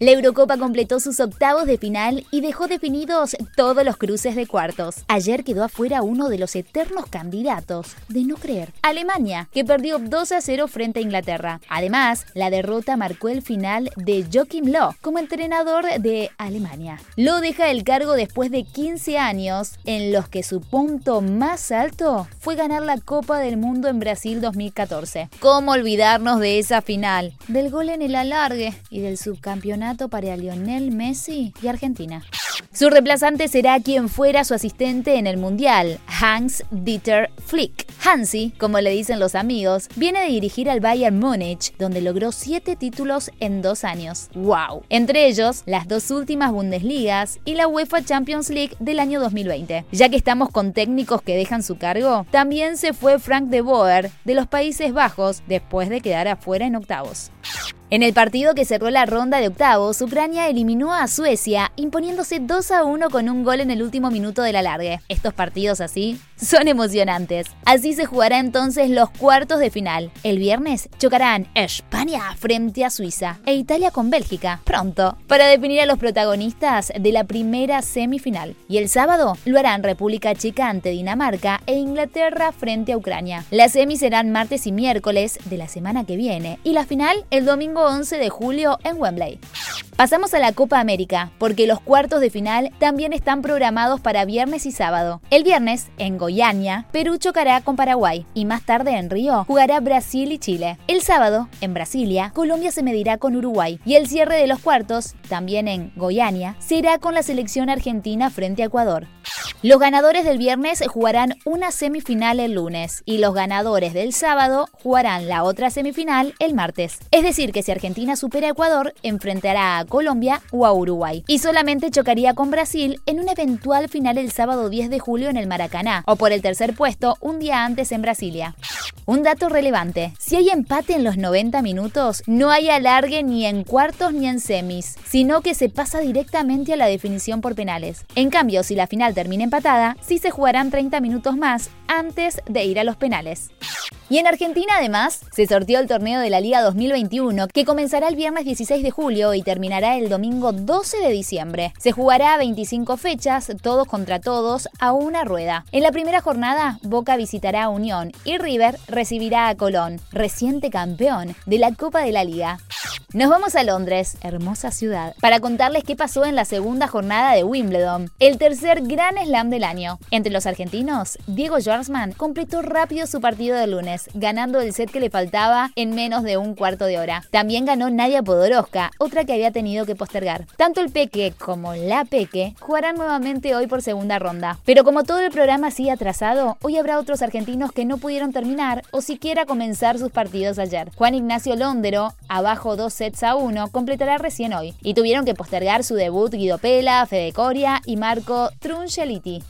La Eurocopa completó sus octavos de final y dejó definidos todos los cruces de cuartos. Ayer quedó afuera uno de los eternos candidatos de no creer, Alemania, que perdió 2 a 0 frente a Inglaterra. Además, la derrota marcó el final de Joachim Löw como entrenador de Alemania. Löw deja el cargo después de 15 años en los que su punto más alto fue ganar la Copa del Mundo en Brasil 2014. ¿Cómo olvidarnos de esa final? Del gol en el alargue y del subcampeonato para Lionel Messi y Argentina. Su reemplazante será quien fuera su asistente en el Mundial, Hans Dieter Flick. Hansi, como le dicen los amigos, viene de dirigir al Bayern Múnich, donde logró siete títulos en dos años. ¡Wow! Entre ellos, las dos últimas Bundesligas y la UEFA Champions League del año 2020. Ya que estamos con técnicos que dejan su cargo, también se fue Frank de Boer de los Países Bajos después de quedar afuera en octavos. En el partido que cerró la ronda de octavos, Ucrania eliminó a Suecia, imponiéndose 2 a 1 con un gol en el último minuto del alargue. Estos partidos así son emocionantes. Así se jugará entonces los cuartos de final. El viernes chocarán España frente a Suiza e Italia con Bélgica, pronto, para definir a los protagonistas de la primera semifinal. Y el sábado lo harán República Checa ante Dinamarca e Inglaterra frente a Ucrania. Las semis serán martes y miércoles de la semana que viene y la final el domingo 11 de julio en Wembley. Pasamos a la Copa América, porque los cuartos de final también están programados para viernes y sábado. El viernes, en Goiânia, Perú chocará con Paraguay y más tarde en Río jugará Brasil y Chile. El sábado, en Brasilia, Colombia se medirá con Uruguay y el cierre de los cuartos, también en Goiânia, será con la selección argentina frente a Ecuador. Los ganadores del viernes jugarán una semifinal el lunes y los ganadores del sábado jugarán la otra semifinal el martes. Es decir, que si Argentina supera a Ecuador, enfrentará a Colombia o a Uruguay. Y solamente chocaría con Brasil en una eventual final el sábado 10 de julio en el Maracaná, o por el tercer puesto un día antes en Brasilia. Un dato relevante, si hay empate en los 90 minutos, no hay alargue ni en cuartos ni en semis, sino que se pasa directamente a la definición por penales. En cambio, si la final termina empatada, sí se jugarán 30 minutos más antes de ir a los penales. Y en Argentina además se sortió el torneo de la Liga 2021 que comenzará el viernes 16 de julio y terminará el domingo 12 de diciembre. Se jugará 25 fechas, todos contra todos, a una rueda. En la primera jornada, Boca visitará a Unión y River recibirá a Colón, reciente campeón de la Copa de la Liga. Nos vamos a Londres, hermosa ciudad, para contarles qué pasó en la segunda jornada de Wimbledon, el tercer gran slam del año. Entre los argentinos, Diego Schwartzman completó rápido su partido de lunes, ganando el set que le faltaba en menos de un cuarto de hora. También ganó Nadia Podoroska, otra que había tenido que postergar. Tanto el Peque como la Peque jugarán nuevamente hoy por segunda ronda. Pero como todo el programa sigue atrasado, hoy habrá otros argentinos que no pudieron terminar o siquiera comenzar sus partidos ayer. Juan Ignacio Londero, abajo 12 a 1, completará recién hoy, y tuvieron que postergar su debut Guido Pela, Fede Coria y Marco Truncelliti.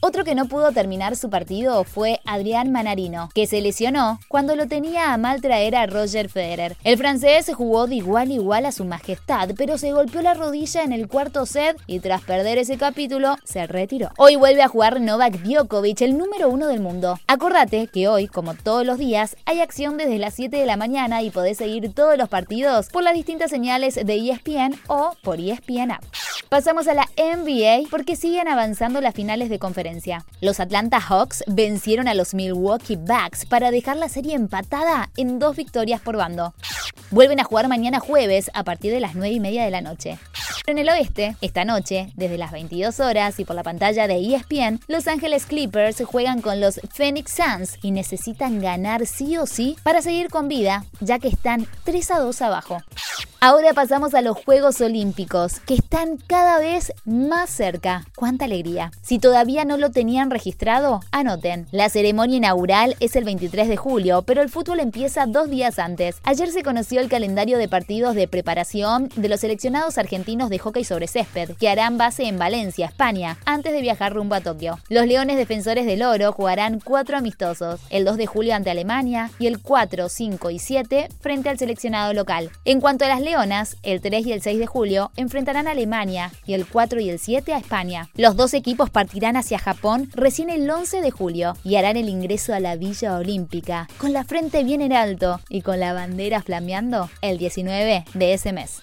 Otro que no pudo terminar su partido fue Adrián Manarino, que se lesionó cuando lo tenía a mal traer a Roger Federer. El francés jugó de igual a igual a su majestad, pero se golpeó la rodilla en el cuarto set y tras perder ese capítulo se retiró. Hoy vuelve a jugar Novak Djokovic, el número uno del mundo. Acordate que hoy, como todos los días, hay acción desde las 7 de la mañana y podés seguir todos los partidos por las distintas señales de ESPN o por ESPN App. Pasamos a la NBA porque siguen avanzando las finales de conferencia. Los Atlanta Hawks vencieron a los Milwaukee Bucks para dejar la serie empatada en dos victorias por bando. Vuelven a jugar mañana jueves a partir de las 9 y media de la noche. En el oeste, esta noche, desde las 22 horas y por la pantalla de ESPN, Los Ángeles Clippers juegan con los Phoenix Suns y necesitan ganar sí o sí para seguir con vida, ya que están 3 a 2 abajo. Ahora pasamos a los Juegos Olímpicos, que están cada vez más cerca. ¡Cuánta alegría! Si todavía no lo tenían registrado, anoten. La ceremonia inaugural es el 23 de julio, pero el fútbol empieza dos días antes. Ayer se conoció el calendario de partidos de preparación de los seleccionados argentinos de hockey sobre césped, que harán base en Valencia, España, antes de viajar rumbo a Tokio. Los Leones Defensores del Oro jugarán cuatro amistosos, el 2 de julio ante Alemania y el 4, 5 y 7 frente al seleccionado local. En cuanto a las Leonas, el 3 y el 6 de julio, enfrentarán a Alemania y el 4 y el 7 a España. Los dos equipos partirán hacia Japón recién el 11 de julio y harán el ingreso a la Villa Olímpica, con la frente bien en alto y con la bandera flameando el 19 de ese mes.